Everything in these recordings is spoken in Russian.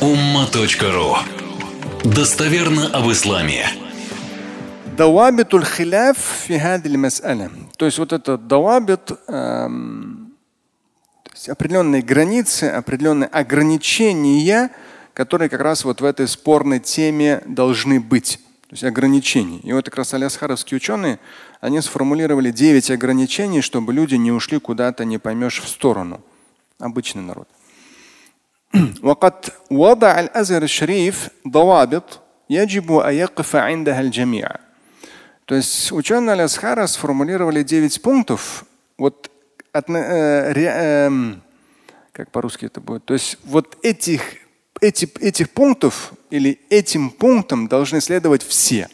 umma.ru Достоверно об исламе. Давабитуль хиляф фи мас'аля. То есть вот это давабит, эм, определенные границы, определенные ограничения, которые как раз вот в этой спорной теме должны быть. То есть ограничений. И вот как раз алясхаровские ученые, они сформулировали 9 ограничений, чтобы люди не ушли куда-то, не поймешь, в сторону. Обычный народ. وقد وضع الأزهر الشريف ضوابط يجب أن يقف عندها الجميع. То есть ученые Алясхара сформулировали 9 пунктов, вот от, э, э, как по-русски это будет, то есть вот этих, эти, этих пунктов или этим пунктам должны следовать все.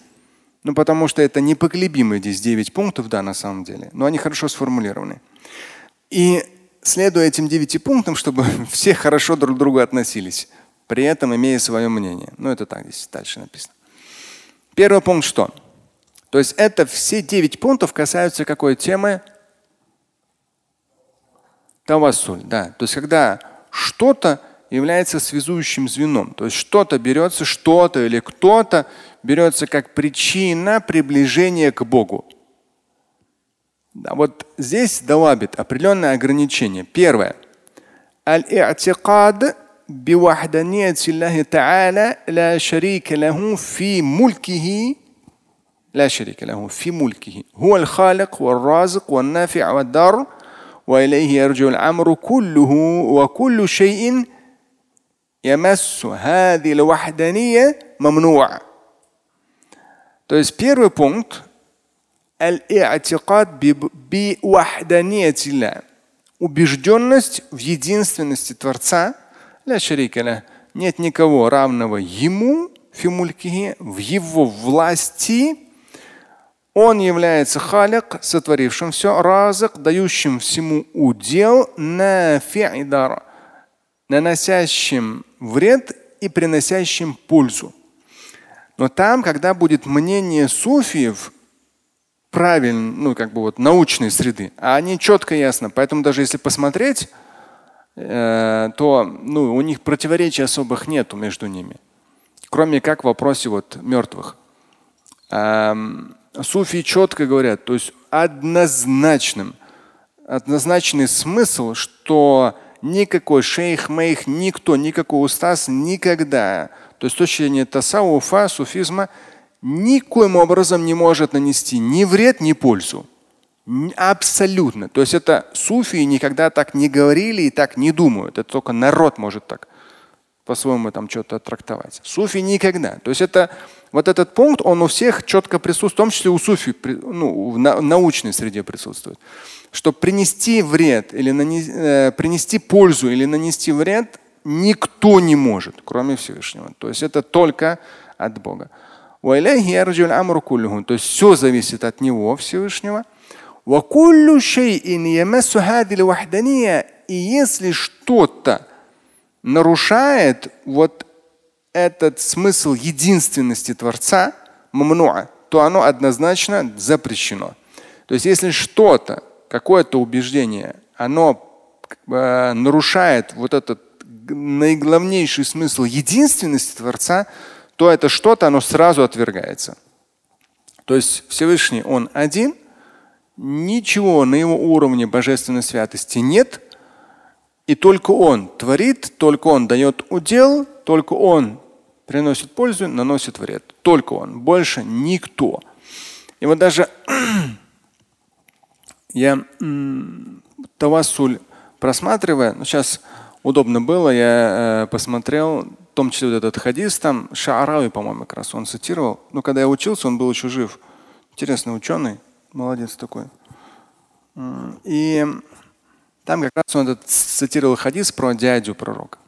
Ну, потому что это непоколебимые здесь 9 пунктов, да, на самом деле, но они хорошо сформулированы. И следуя этим девяти пунктам, чтобы все хорошо друг к другу относились, при этом имея свое мнение. Ну, это так здесь дальше написано. Первый пункт что? То есть это все девять пунктов касаются какой темы? Тавассуль, да. То есть когда что-то является связующим звеном. То есть что-то берется, что-то или кто-то берется как причина приближения к Богу. Да, вот здесь давабит определенное ограничение. Первое. Аль-и'тикад بوحدانية الله تعالى لا شريك له في ملكه لا شريك له في ملكه هو الخالق والرازق والنافع والضار وإليه يرجع الأمر كله وكل شيء يمس هذه الوحدانية ممنوع. То есть первый пункт Убежденность в единственности Творца. Нет никого равного Ему, в Его власти. Он является халик, сотворившим все, разык, дающим всему удел, наносящим вред и приносящим пользу. Но там, когда будет мнение суфиев, правильной, ну как бы вот научной среды, а они четко ясно. Поэтому даже если посмотреть, э, то ну, у них противоречий особых нету между ними, кроме как в вопросе вот мертвых. Эм, суфии четко говорят, то есть однозначным, однозначный смысл, что никакой шейх, мейх, никто, никакой устаз никогда, то есть с точки зрения тасауфа, суфизма, никоим образом не может нанести ни вред, ни пользу. Абсолютно. То есть это суфии никогда так не говорили и так не думают. Это только народ может так по-своему там что-то трактовать. Суфи никогда. То есть это вот этот пункт, он у всех четко присутствует, в том числе у суфи, ну, в научной среде присутствует. Что принести вред или нанести, э, принести пользу или нанести вред никто не может, кроме Всевышнего. То есть это только от Бога. То есть все зависит от Него Всевышнего. И если что-то нарушает вот этот смысл единственности Творца, то оно однозначно запрещено. То есть если что-то, какое-то убеждение, оно э, нарушает вот этот наиглавнейший смысл единственности Творца, то это что-то, оно сразу отвергается. То есть Всевышний, Он один, ничего на его уровне божественной святости нет, и только Он творит, только Он дает удел, только Он приносит пользу, наносит вред. Только Он, больше никто. И вот даже я тавассуль просматривая, ну сейчас удобно было, я э, посмотрел том числе вот этот хадис, там Шаарави, по-моему, как раз он цитировал. Но когда я учился, он был еще жив. Интересный ученый, молодец такой. И там как раз он этот цитировал хадис про дядю пророка.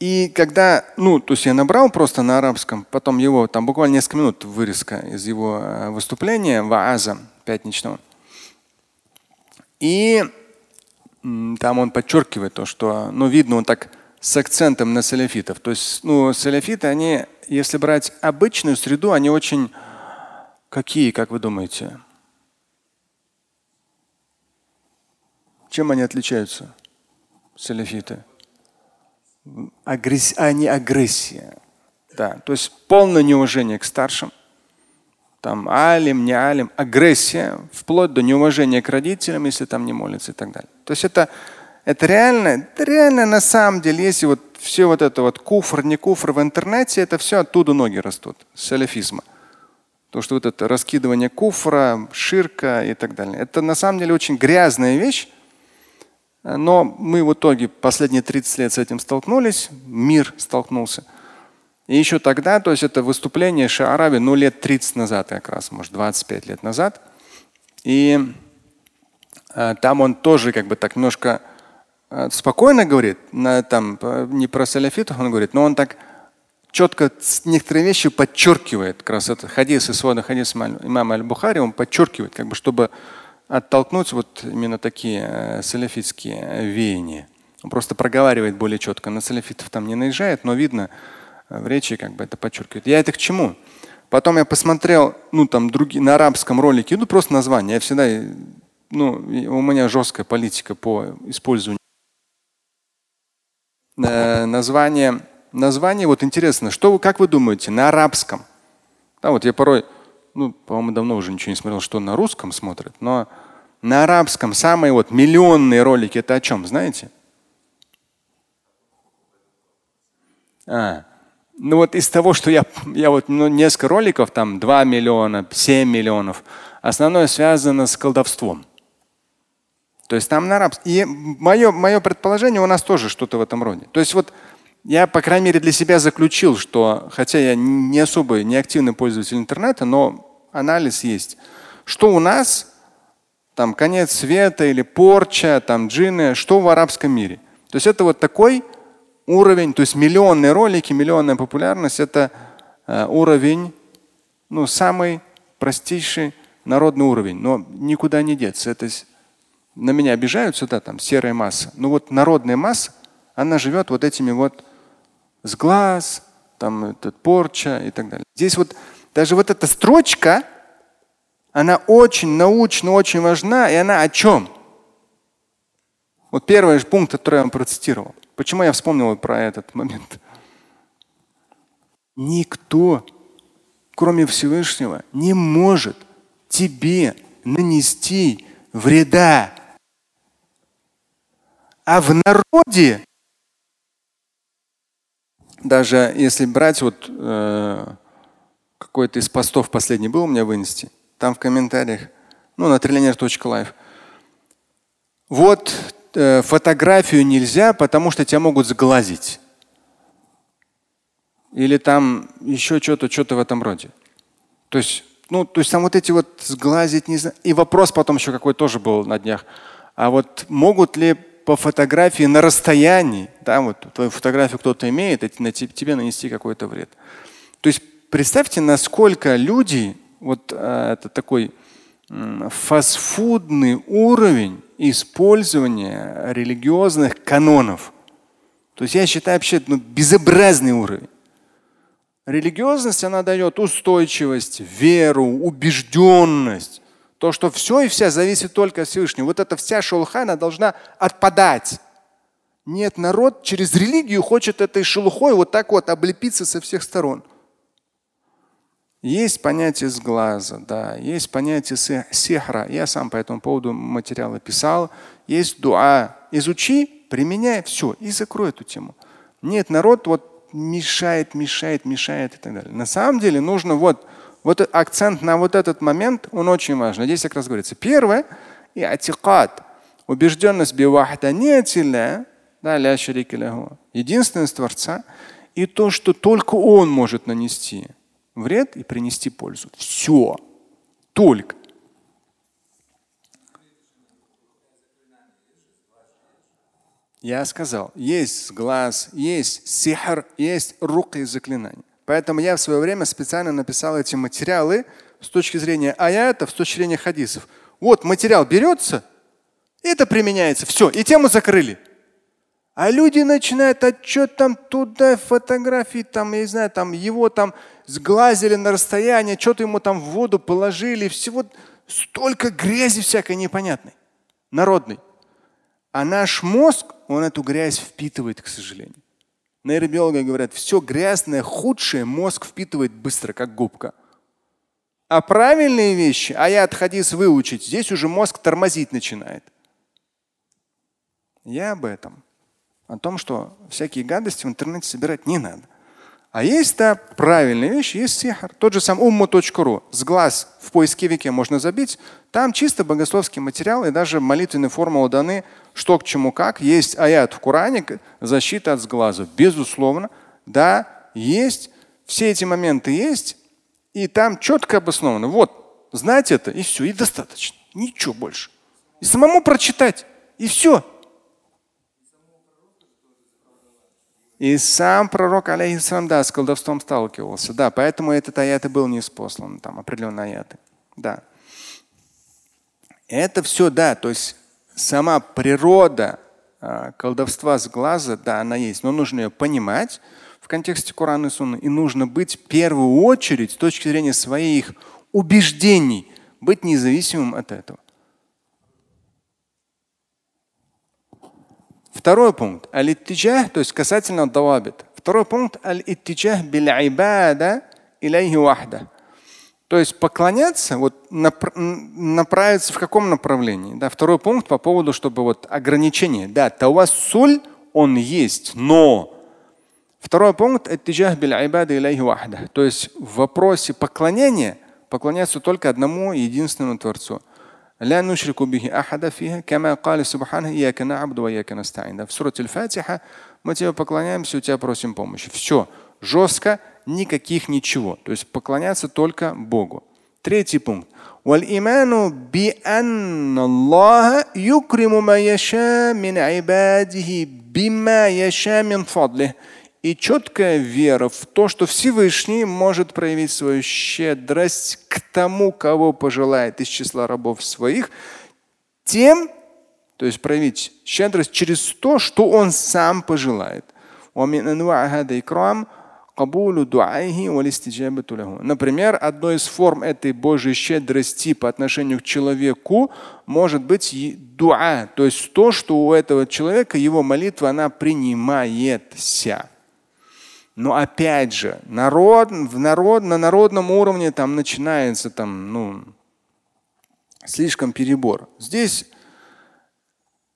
И когда, ну, то есть я набрал просто на арабском, потом его, там буквально несколько минут вырезка из его э, выступления Вааза пятничного. И там он подчеркивает то, что, ну, видно, он так с акцентом на саляфитов. То есть, ну, саляфиты, они, если брать обычную среду, они очень какие, как вы думаете? Чем они отличаются, саляфиты? Агресс... а не агрессия. Да, то есть полное неуважение к старшим. Там алим, не алим, агрессия, вплоть до неуважения к родителям, если там не молятся и так далее. То есть это, это реально, это реально на самом деле, если вот все вот это вот куфр, не куфр в интернете, это все оттуда ноги растут, с салафизма. То, что вот это раскидывание куфра, ширка и так далее. Это на самом деле очень грязная вещь. Но мы в итоге последние 30 лет с этим столкнулись, мир столкнулся. И еще тогда, то есть это выступление Шаараби, ну лет 30 назад как раз, может 25 лет назад. И э, там он тоже как бы так немножко спокойно говорит, на, там, не про саляфитов он говорит, но он так четко некоторые вещи подчеркивает. Как раз это хадис и свода хадис имама Аль-Бухари, он подчеркивает, как бы, чтобы оттолкнуть вот именно такие э, саляфитские веяния. Он просто проговаривает более четко. На саляфитов там не наезжает, но видно э, в речи как бы это подчеркивает. Я это к чему? Потом я посмотрел, ну там другие, на арабском ролике, ну просто название. Я всегда, ну у меня жесткая политика по использованию э, название название, вот интересно, что вы, как вы думаете, на арабском? Да, вот я порой, ну, по-моему, давно уже ничего не смотрел, что на русском смотрят, но на арабском самые вот миллионные ролики это о чем, знаете? А, ну вот из того, что я, я вот ну, несколько роликов, там 2 миллиона, 7 миллионов, основное связано с колдовством. То есть там на арабском. И мое, мое предположение, у нас тоже что-то в этом роде. То есть вот я, по крайней мере, для себя заключил, что, хотя я не особо не активный пользователь интернета, но анализ есть, что у нас там конец света или порча, там джины, что в арабском мире. То есть это вот такой уровень, то есть миллионные ролики, миллионная популярность, это э, уровень, ну, самый простейший народный уровень, но никуда не деться. Это на меня обижаются, да, там серая масса. Но вот народная масса, она живет вот этими вот с глаз, там этот порча и так далее. Здесь вот даже вот эта строчка, она очень научно, очень важна, и она о чем? Вот первый пункт, который я вам процитировал. Почему я вспомнил про этот момент? Никто, кроме Всевышнего, не может тебе нанести вреда. А в народе даже если брать вот э, какой-то из постов последний был у меня вынести, там в комментариях, ну на триллионер.live, вот э, фотографию нельзя, потому что тебя могут сглазить. Или там еще что-то, что-то в этом роде. То есть, ну, то есть там вот эти вот сглазить не знаю. И вопрос потом еще какой тоже был на днях. А вот могут ли по фотографии на расстоянии, да, вот твою фотографию кто-то имеет, это на тебе нанести какой-то вред. То есть представьте, насколько люди, вот э, это такой э, фастфудный уровень использования религиозных канонов. То есть я считаю вообще ну, безобразный уровень. Религиозность, она дает устойчивость, веру, убежденность. То, что все и вся зависит только от Всевышнего. Вот эта вся шелуха, должна отпадать. Нет, народ через религию хочет этой шелухой вот так вот облепиться со всех сторон. Есть понятие с глаза, да, есть понятие сихра. Я сам по этому поводу материалы писал. Есть дуа. Изучи, применяй, все, и закрой эту тему. Нет, народ вот мешает, мешает, мешает и так далее. На самом деле нужно вот вот акцент на вот этот момент, он очень важен. Здесь как раз говорится. Первое, и атикат, убежденность бивахданетиля, да, единственность Творца, и то, что только Он может нанести вред и принести пользу. Все. Только. Я сказал, есть глаз, есть сихр, есть руки заклинания. Поэтому я в свое время специально написал эти материалы с точки зрения аятов, с точки зрения хадисов. Вот материал берется, это применяется, все, и тему закрыли. А люди начинают отчет там туда, фотографии, там, я не знаю, там его там сглазили на расстояние, что-то ему там в воду положили, всего столько грязи всякой непонятной, народной. А наш мозг, он эту грязь впитывает, к сожалению. Нейробиологи говорят, все грязное, худшее мозг впитывает быстро, как губка. А правильные вещи, а я хадис выучить, здесь уже мозг тормозить начинает. Я об этом. О том, что всякие гадости в интернете собирать не надо. А есть да, правильные вещи, есть сихар. Тот же сам умма.ру. С глаз в поисковике можно забить. Там чисто богословский материал и даже молитвенные формулы даны, что к чему как. Есть аят в Коране, защита от сглаза. Безусловно, да, есть. Все эти моменты есть. И там четко обосновано. Вот, знать это, и все, и достаточно. Ничего больше. И самому прочитать, и все. И сам пророк, алейхиссалам, да, с колдовством сталкивался. Да, поэтому этот аят и был не спослан, там определенные аяты. Да. Это все, да, то есть сама природа а, колдовства с глаза, да, она есть, но нужно ее понимать в контексте Корана и Сунны. И нужно быть в первую очередь с точки зрения своих убеждений, быть независимым от этого. Второй пункт. Аль-иттиджах, то есть касательно давабит. Второй пункт. Аль-иттиджах биль-айбада илайхи вахда. То есть поклоняться, вот направиться в каком направлении? Да, второй пункт по поводу, чтобы вот ограничение. Да, тавассуль, он есть, но Второй пункт То есть в вопросе поклонения поклоняться только одному единственному Творцу. لا نشرك به أحدا فيها كما قال سبحانه إياك نعبد وإياك نستعين. В суре Аль-Фатиха мы тебе поклоняемся, у тебя просим помощи. Все. Жестко, никаких ничего. То есть поклоняться только Богу. Третий пункт. والإيمان بأن الله يكرم ما يشاء من عباده بما يشاء من فضله И четкая вера в то, что Всевышний может проявить свою щедрость к тому, кого пожелает из числа рабов своих, тем, то есть проявить щедрость через то, что он сам пожелает. Например, одной из форм этой Божьей щедрости по отношению к человеку может быть дуа, то есть то, что у этого человека его молитва она принимается. Но опять же, народ, в народ, на народном уровне там начинается там, ну, слишком перебор. Здесь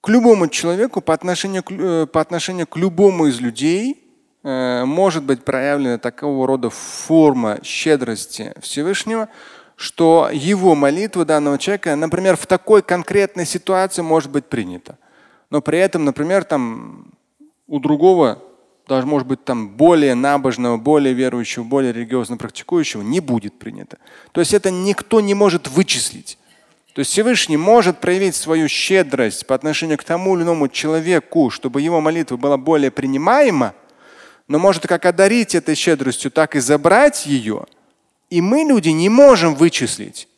к любому человеку по отношению к, э, по отношению к любому из людей э, может быть проявлена такого рода форма щедрости Всевышнего, что его молитва данного человека, например, в такой конкретной ситуации может быть принята. Но при этом, например, там у другого даже может быть там более набожного, более верующего, более религиозно практикующего, не будет принято. То есть это никто не может вычислить. То есть Всевышний может проявить свою щедрость по отношению к тому или иному человеку, чтобы его молитва была более принимаема, но может как одарить этой щедростью, так и забрать ее. И мы, люди, не можем вычислить.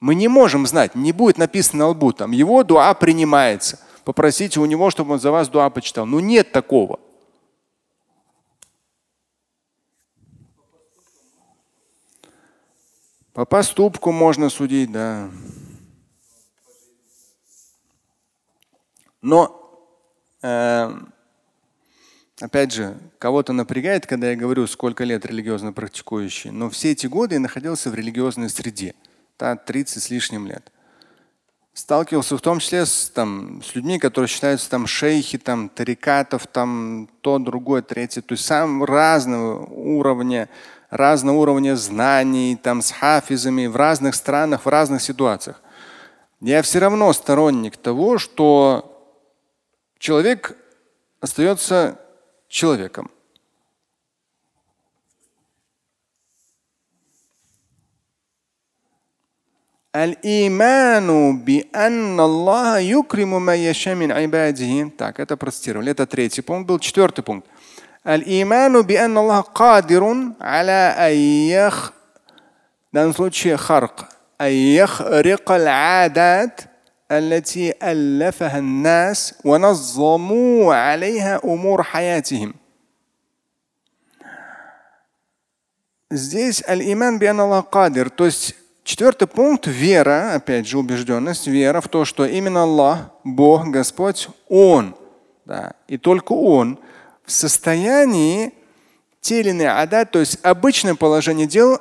Мы не можем знать, не будет написано на лбу, там его дуа принимается. Попросите у него, чтобы он за вас дуа почитал. Ну нет такого. По поступку можно судить, да. Но, э, опять же, кого-то напрягает, когда я говорю, сколько лет религиозно практикующий. Но все эти годы я находился в религиозной среде, да, 30 с лишним лет. Сталкивался в том числе с, там, с людьми, которые считаются там шейхи, там, тарикатов, там, то, другое, третье. То есть сам разного уровня разного уровня знаний, там с хафизами в разных странах, в разных ситуациях. Я все равно сторонник того, что человек остается человеком. Аль-иману би Аллаха юкриму ма яша. Так, это процитировали. Это третий пункт был. Четвертый пункт. الإيمان بأن الله قادر على أن يخ в данном случае خرق أن يخرق العادات التي ألفها الناس ونظموا عليها أمور حياتهم Здесь аль-иман би Аллах кадир, то есть четвертый пункт вера, опять же убежденность, вера в то, что именно Аллах, Бог, Господь, Он, да, и только Он в состоянии те или иные адат, то есть обычное положение дел,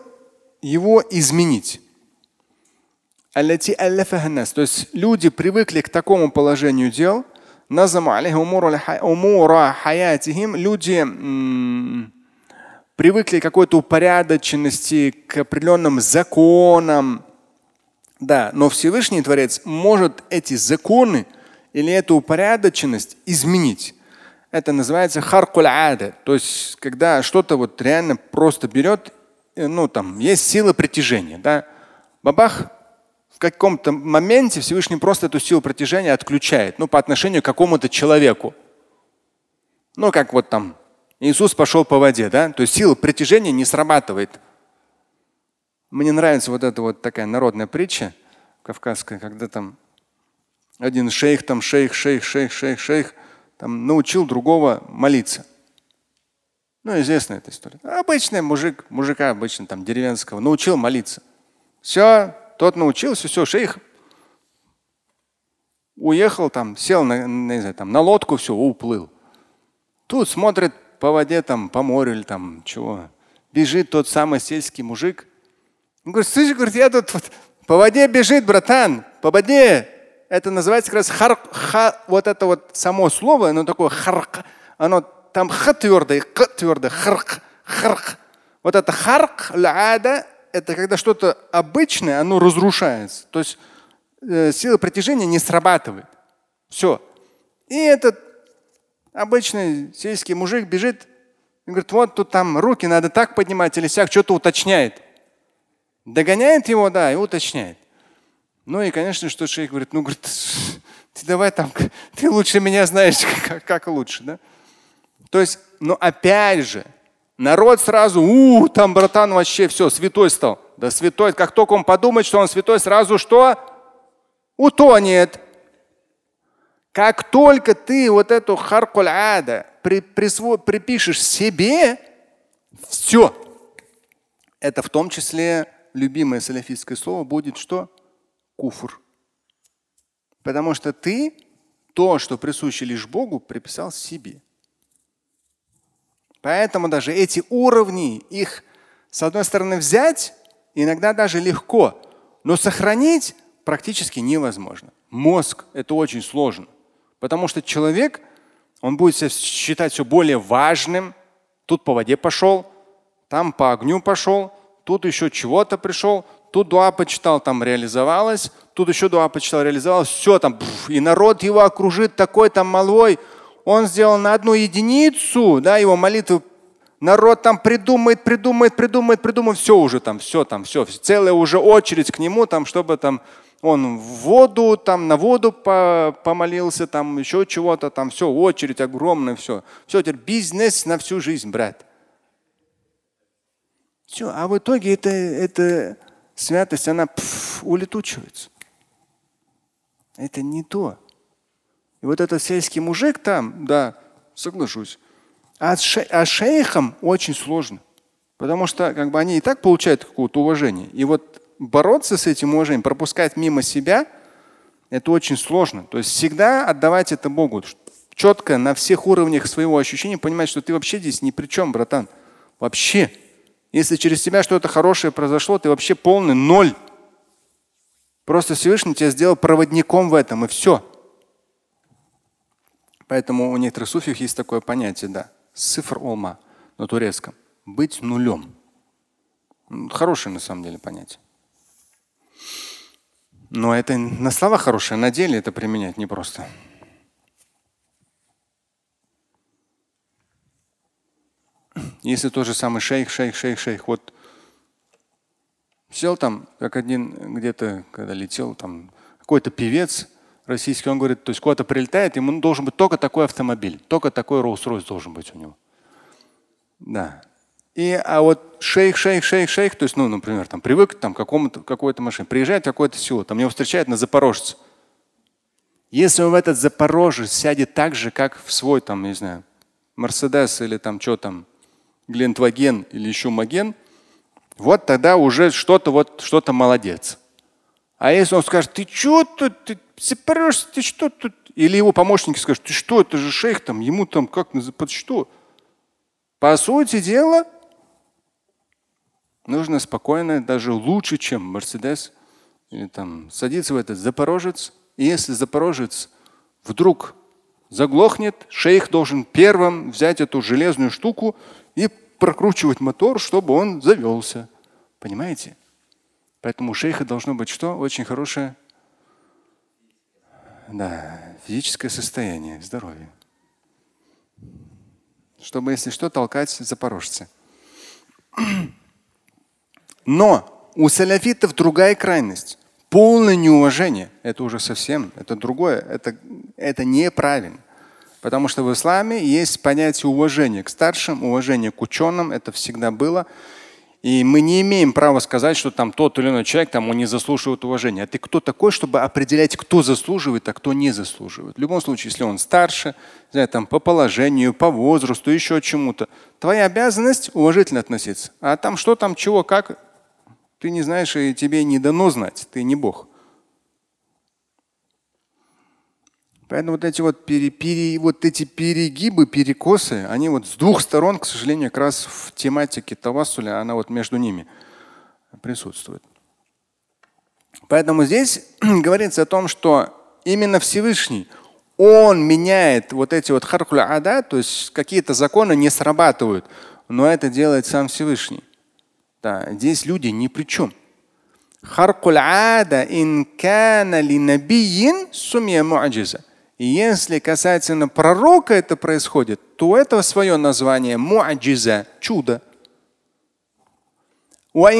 его изменить. То есть люди привыкли к такому положению дел, люди привыкли к какой-то упорядоченности, к определенным законам. Да, но Всевышний Творец может эти законы или эту упорядоченность изменить. Это называется харкуль ада. То есть, когда что-то вот реально просто берет, э, ну там есть сила притяжения, да, бабах, в каком-то моменте Всевышний просто эту силу притяжения отключает, ну по отношению к какому-то человеку. Ну как вот там Иисус пошел по воде, да, то есть сила притяжения не срабатывает. Мне нравится вот эта вот такая народная притча кавказская, когда там один шейх, там шейх, шейх, шейх, шейх, шейх, там научил другого молиться. Ну, известная эта история. Обычный мужик, мужика обычно там деревенского, научил молиться. Все, тот научился, все, шейх уехал там, сел на, не знаю, там, на лодку, все, уплыл. Тут смотрит по воде, там, по морю или там чего. Бежит тот самый сельский мужик. Он говорит, слышь, говорит, я тут вот, по воде бежит, братан, по воде это называется как раз харк, ха, вот это вот само слово, оно такое харк, оно там х твердое, к твердое, харк, харк. Вот это харк, ляда, это когда что-то обычное, оно разрушается. То есть э, сила притяжения не срабатывает. Все. И этот обычный сельский мужик бежит и говорит, вот тут там руки надо так поднимать или сяк, что-то уточняет. Догоняет его, да, и уточняет. Ну и, конечно, что шейх говорит, ну, говорит, ты давай там, ты лучше меня знаешь, как, как лучше, да? То есть, ну опять же, народ сразу, у, там братан вообще все, святой стал. Да святой, как только он подумает, что он святой, сразу что? Утонет. Как только ты вот эту харкуль ада при, присво, припишешь себе, все. Это в том числе любимое салафистское слово будет что? Куфр. Потому что ты то, что присуще лишь Богу, приписал себе. Поэтому даже эти уровни, их с одной стороны взять иногда даже легко, но сохранить практически невозможно. Мозг – это очень сложно, потому что человек, он будет себя считать все более важным. Тут по воде пошел, там по огню пошел, тут еще чего-то пришел, Тут дуа почитал, там реализовалось. Тут еще дуа почитал, реализовалось. Все там. и народ его окружит такой там малой. Он сделал на одну единицу, да, его молитвы. Народ там придумает, придумает, придумает, придумает. Все уже там, все там, все. Целая уже очередь к нему, там, чтобы там он в воду, там на воду по помолился, там еще чего-то, там все, очередь огромная, все. Все, теперь бизнес на всю жизнь, брат. Все, а в итоге это, это святость, она пф, улетучивается. Это не то. И вот этот сельский мужик там, да, соглашусь. А, ше, а шейхам очень сложно. Потому что как бы, они и так получают какое-то уважение. И вот бороться с этим уважением, пропускать мимо себя, это очень сложно. То есть всегда отдавать это Богу. Четко на всех уровнях своего ощущения понимать, что ты вообще здесь ни при чем, братан. Вообще. Если через тебя что-то хорошее произошло, ты вообще полный ноль. Просто Всевышний тебя сделал проводником в этом, и все. Поэтому у некоторых суфиев есть такое понятие, да, цифр олма на турецком. Быть нулем. Хорошее на самом деле понятие. Но это на слова хорошее, на деле это применять непросто. просто. Если тот же самый шейх, шейх, шейх, шейх, вот сел там, как один где-то, когда летел, там какой-то певец российский, он говорит, то есть куда-то прилетает, ему должен быть только такой автомобиль, только такой Rolls-Royce должен быть у него. Да. И, а вот шейх, шейх, шейх, шейх, то есть, ну, например, там привык там, к какому-то, какой-то машине, приезжает в какое-то село, там его встречают на Запорожце. Если он в этот Запорожец сядет так же, как в свой, там, не знаю, Мерседес или там что там, Глентваген или еще Маген, вот тогда уже что-то вот что-то молодец. А если он скажет, ты что тут, ты сепарешься, ты что тут? Или его помощники скажут, ты что, это же шейх там, ему там как, под что? По сути дела, нужно спокойно, даже лучше, чем Мерседес, или там садиться в этот Запорожец. И если Запорожец вдруг заглохнет, шейх должен первым взять эту железную штуку и прокручивать мотор, чтобы он завелся. Понимаете? Поэтому у шейха должно быть что? Очень хорошее да, физическое состояние, здоровье. Чтобы, если что, толкать запорожцы. Но у салафитов другая крайность. Полное неуважение. Это уже совсем, это другое. Это, это неправильно. Потому что в исламе есть понятие уважения к старшим, уважения к ученым. Это всегда было. И мы не имеем права сказать, что там тот или иной человек там, он не заслуживает уважения. А ты кто такой, чтобы определять, кто заслуживает, а кто не заслуживает? В любом случае, если он старше, знаю, там, по положению, по возрасту, еще чему-то, твоя обязанность уважительно относиться. А там что там, чего, как, ты не знаешь, и тебе не дано знать. Ты не Бог. Поэтому вот эти вот, пере, пере, вот эти перегибы, перекосы, они вот с двух сторон, к сожалению, как раз в тематике тавассуля, она вот между ними присутствует. Поэтому здесь говорится о том, что именно Всевышний, он меняет вот эти вот харкуля ада, то есть какие-то законы не срабатывают, но это делает сам Всевышний. Да, здесь люди ни при чем. Харкуль ада ин кана ли сумья муаджиза. И если касательно пророка это происходит, то это свое название муаджиза, чудо. А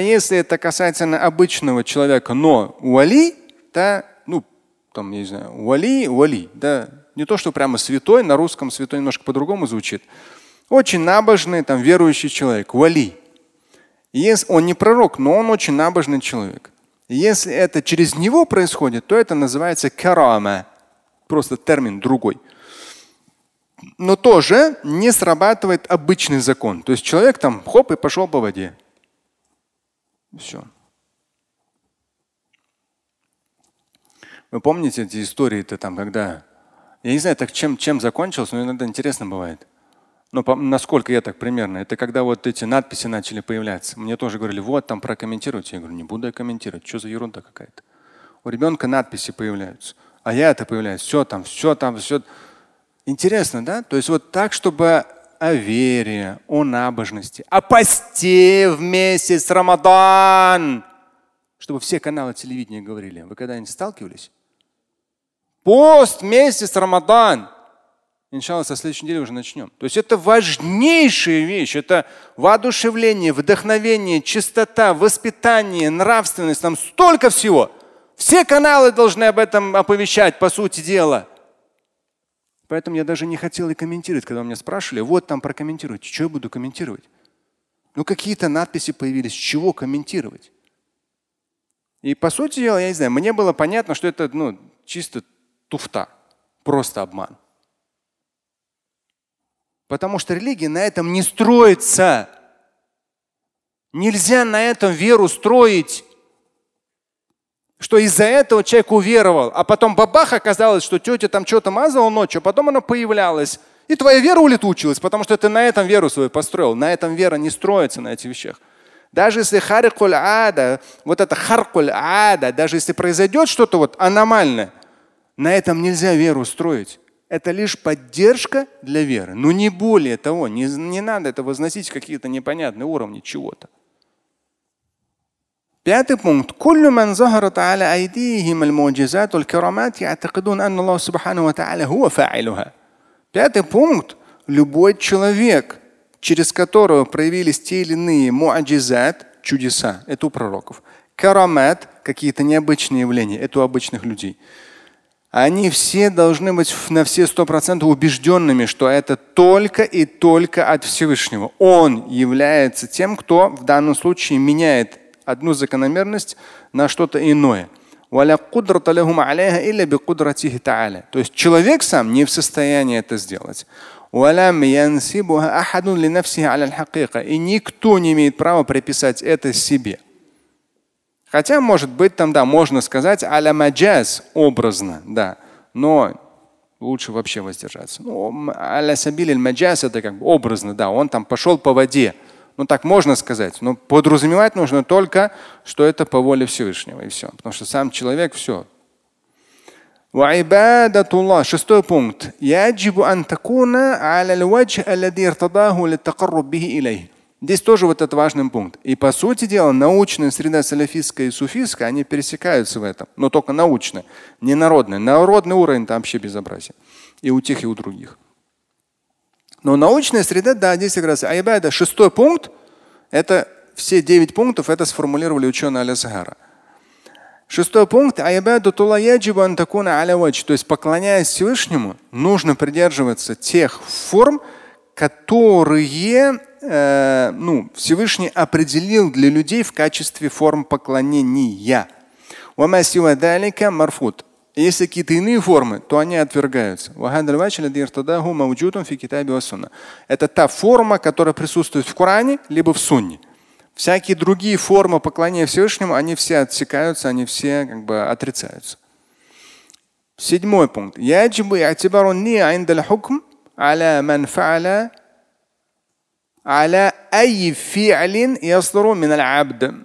если это касательно обычного человека, но вали, то, ну, там, не знаю, вали, вали, да, не то, что прямо святой, на русском святой немножко по-другому звучит. Очень набожный, там, верующий человек, вали. Если он не пророк, но он очень набожный человек. Если это через него происходит, то это называется карама. Просто термин другой. Но тоже не срабатывает обычный закон. То есть человек там хоп и пошел по воде. Все. Вы помните эти истории-то там, когда я не знаю, так чем, чем закончилось, но иногда интересно бывает. По, насколько я так примерно, это когда вот эти надписи начали появляться. Мне тоже говорили, вот там прокомментируйте. Я говорю, не буду я комментировать, что за ерунда какая-то. У ребенка надписи появляются, а я это появляюсь, все там, все там, все. Интересно, да? То есть вот так, чтобы о вере, о набожности, о посте в месяц Рамадан, чтобы все каналы телевидения говорили. Вы когда-нибудь сталкивались? Пост месяц Рамадан. Иншалла, со следующей недели уже начнем. То есть это важнейшая вещь. Это воодушевление, вдохновение, чистота, воспитание, нравственность. Там столько всего. Все каналы должны об этом оповещать, по сути дела. Поэтому я даже не хотел и комментировать, когда меня спрашивали, вот там прокомментируйте. Что я буду комментировать? Ну какие-то надписи появились, чего комментировать? И по сути дела, я не знаю, мне было понятно, что это ну, чисто туфта, просто обман. Потому что религия на этом не строится. Нельзя на этом веру строить. Что из-за этого человек уверовал, а потом бабах оказалось, что тетя там что-то мазала ночью, а потом она появлялась. И твоя вера улетучилась, потому что ты на этом веру свою построил. На этом вера не строится на этих вещах. Даже если харикуль ада, вот это харкуль ада, даже если произойдет что-то вот аномальное, на этом нельзя веру строить это лишь поддержка для веры. Но не более того, не, не надо это возносить в какие-то непонятные уровни чего-то. Пятый пункт. كل من ظهرت على أيديهم المعجزات والكرامات يعتقدون أن الله سبحانه وتعالى هو فاعلها. Пятый пункт. Любой человек, через которого проявились те или иные муаджизат, чудеса, это у пророков. Карамат, какие-то необычные явления, это у обычных людей они все должны быть на все сто процентов убежденными, что это только и только от Всевышнего. Он является тем, кто в данном случае меняет одну закономерность на что-то иное. То есть человек сам не в состоянии это сделать. И никто не имеет права приписать это себе. Хотя, может быть, там, да, можно сказать аля маджаз образно, да. Но лучше вообще воздержаться. Ну, аля сабиль маджас это как бы образно, да, он там пошел по воде. Ну так можно сказать. Но подразумевать нужно только, что это по воле Всевышнего и все. Потому что сам человек все. Шестой пункт. Здесь тоже вот этот важный пункт. И по сути дела научная среда саляфистская и суфистская, они пересекаются в этом, но только научная, не народная. Народный уровень это вообще безобразие. И у тех, и у других. Но научная среда, да, здесь как раз айбада. Шестой пункт, это все девять пунктов, это сформулировали ученые Аля Сахара. Шестой пункт. То есть поклоняясь Всевышнему, нужно придерживаться тех форм, которые э, ну, Всевышний определил для людей в качестве форм поклонения. Если какие-то иные формы, то они отвергаются. Это та форма, которая присутствует в Коране, либо в Сунне. Всякие другие формы поклонения Всевышнему, они все отсекаются, они все как бы отрицаются. Седьмой пункт. على من فعل على أي فعل يصدر من العبد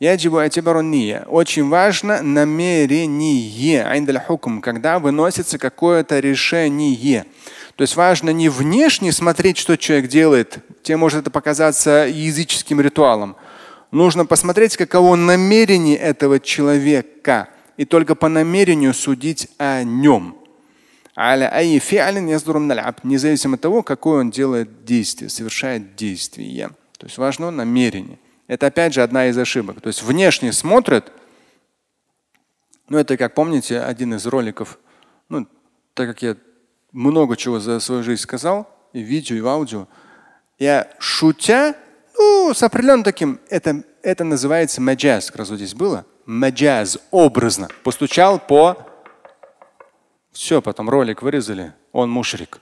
يجب اعتبار النية. Очень важно намерение عند الحكم, когда выносится какое-то решение. То есть важно не внешне смотреть, что человек делает, тебе может это показаться языческим ритуалом. Нужно посмотреть, каково намерение этого человека, и только по намерению судить о нем независимо от того, какое он делает действие, совершает действие. То есть важно намерение. Это опять же одна из ошибок. То есть внешне смотрят, ну это как помните один из роликов, ну так как я много чего за свою жизнь сказал, и в видео, и в аудио, я шутя, ну с определенным таким, это, это называется маджаз, как раз вот здесь было, маджаз, образно, постучал по все, потом ролик вырезали, он мушрик.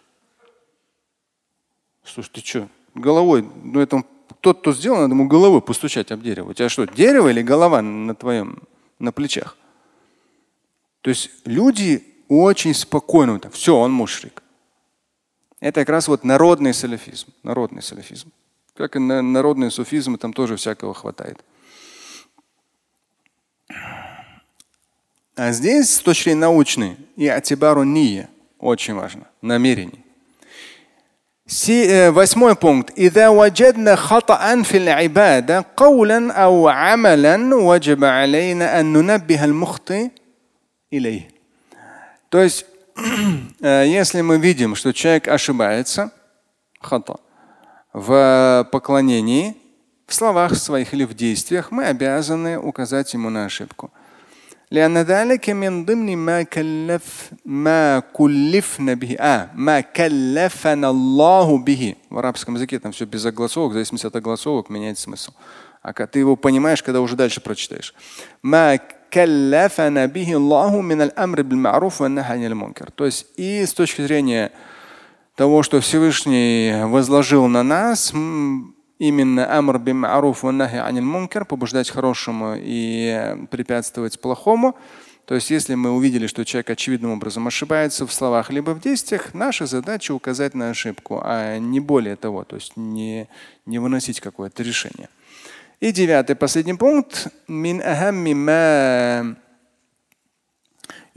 Слушай, ты что, головой, ну это тот, кто сделал, надо ему головой постучать об дерево. У тебя что, дерево или голова на твоем, на плечах? То есть люди очень спокойно, все, он мушрик. Это как раз вот народный салафизм. Народный салафизм. Как и народный суфизм, там тоже всякого хватает. А здесь с точки зрения научной и атибару ния очень важно. Намерение. Восьмой пункт. إذا وجدنا خطأ في العبادة قولا أو عملا وجب علينا أن ننبه المخطئ إليه. То есть, если мы видим, что человек ошибается, хата, в поклонении, в словах своих или в действиях, мы обязаны указать ему на ошибку. لأن ذلك من ضمن ما كلف ما كلفنا به а, ما كلفنا الله به в арабском языке там все без огласовок в зависимости от огласовок меняет смысл а ты его понимаешь когда уже дальше прочитаешь ما كلفنا به الله من الأمر بالمعروف والنهي عن المنكر то есть и с точки зрения того что Всевышний возложил на нас именно амр бим аруф аниль мункар, побуждать хорошему и препятствовать плохому. То есть, если мы увидели, что человек очевидным образом ошибается в словах либо в действиях, наша задача указать на ошибку, а не более того, то есть не, не выносить какое-то решение. И девятый, последний пункт. Мин ахамми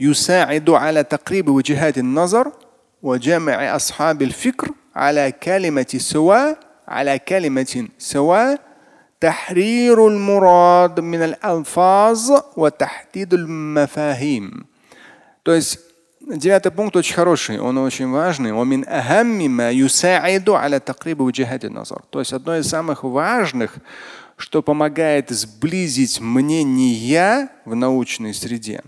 يساعد على تقريب وجهات النظر وجمع أصحاب الفكر على كلمة سواء على كلمة سواء تحرير المراد من الألفاظ وتحديد المفاهيم. То есть девятый пункт очень хороший, он очень важный. ومن أهم ما يساعد على تقريب وجهات النظر. То есть одно из самых важных, что помогает сблизить мнения в научной среде.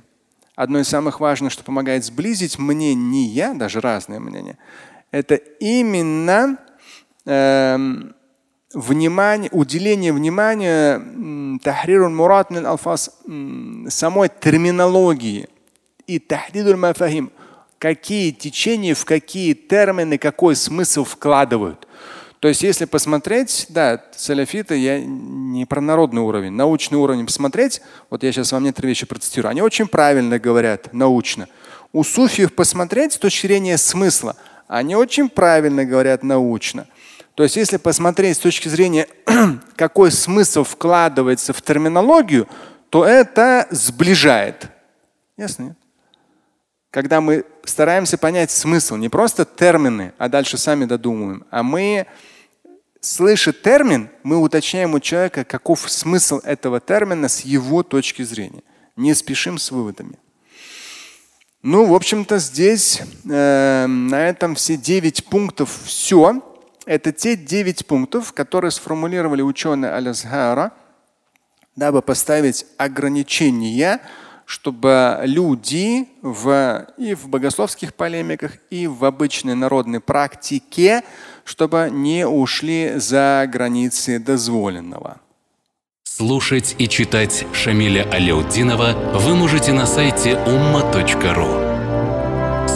Одно из самых важных, что помогает сблизить мнения, даже разные мнения, это именно Эм, внимание, уделение внимания мурат алфас самой терминологии и тахдидуль мафахим, какие течения, в какие термины, какой смысл вкладывают. То есть, если посмотреть, да, саляфиты, я не про народный уровень, научный уровень посмотреть, вот я сейчас вам некоторые вещи процитирую, они очень правильно говорят, научно. у суфиев посмотреть с точки зрения смысла, они очень правильно говорят научно. То есть если посмотреть с точки зрения, какой смысл вкладывается в терминологию, то это сближает. Ясно? Когда мы стараемся понять смысл, не просто термины, а дальше сами додумываем, а мы, слыша термин, мы уточняем у человека, каков смысл этого термина с его точки зрения. Не спешим с выводами. Ну, в общем-то, здесь э, на этом все девять пунктов все. Это те девять пунктов, которые сформулировали ученые Аль-Азхара, дабы поставить ограничения, чтобы люди в, и в богословских полемиках, и в обычной народной практике, чтобы не ушли за границы дозволенного. Слушать и читать Шамиля Аляутдинова вы можете на сайте umma.ru.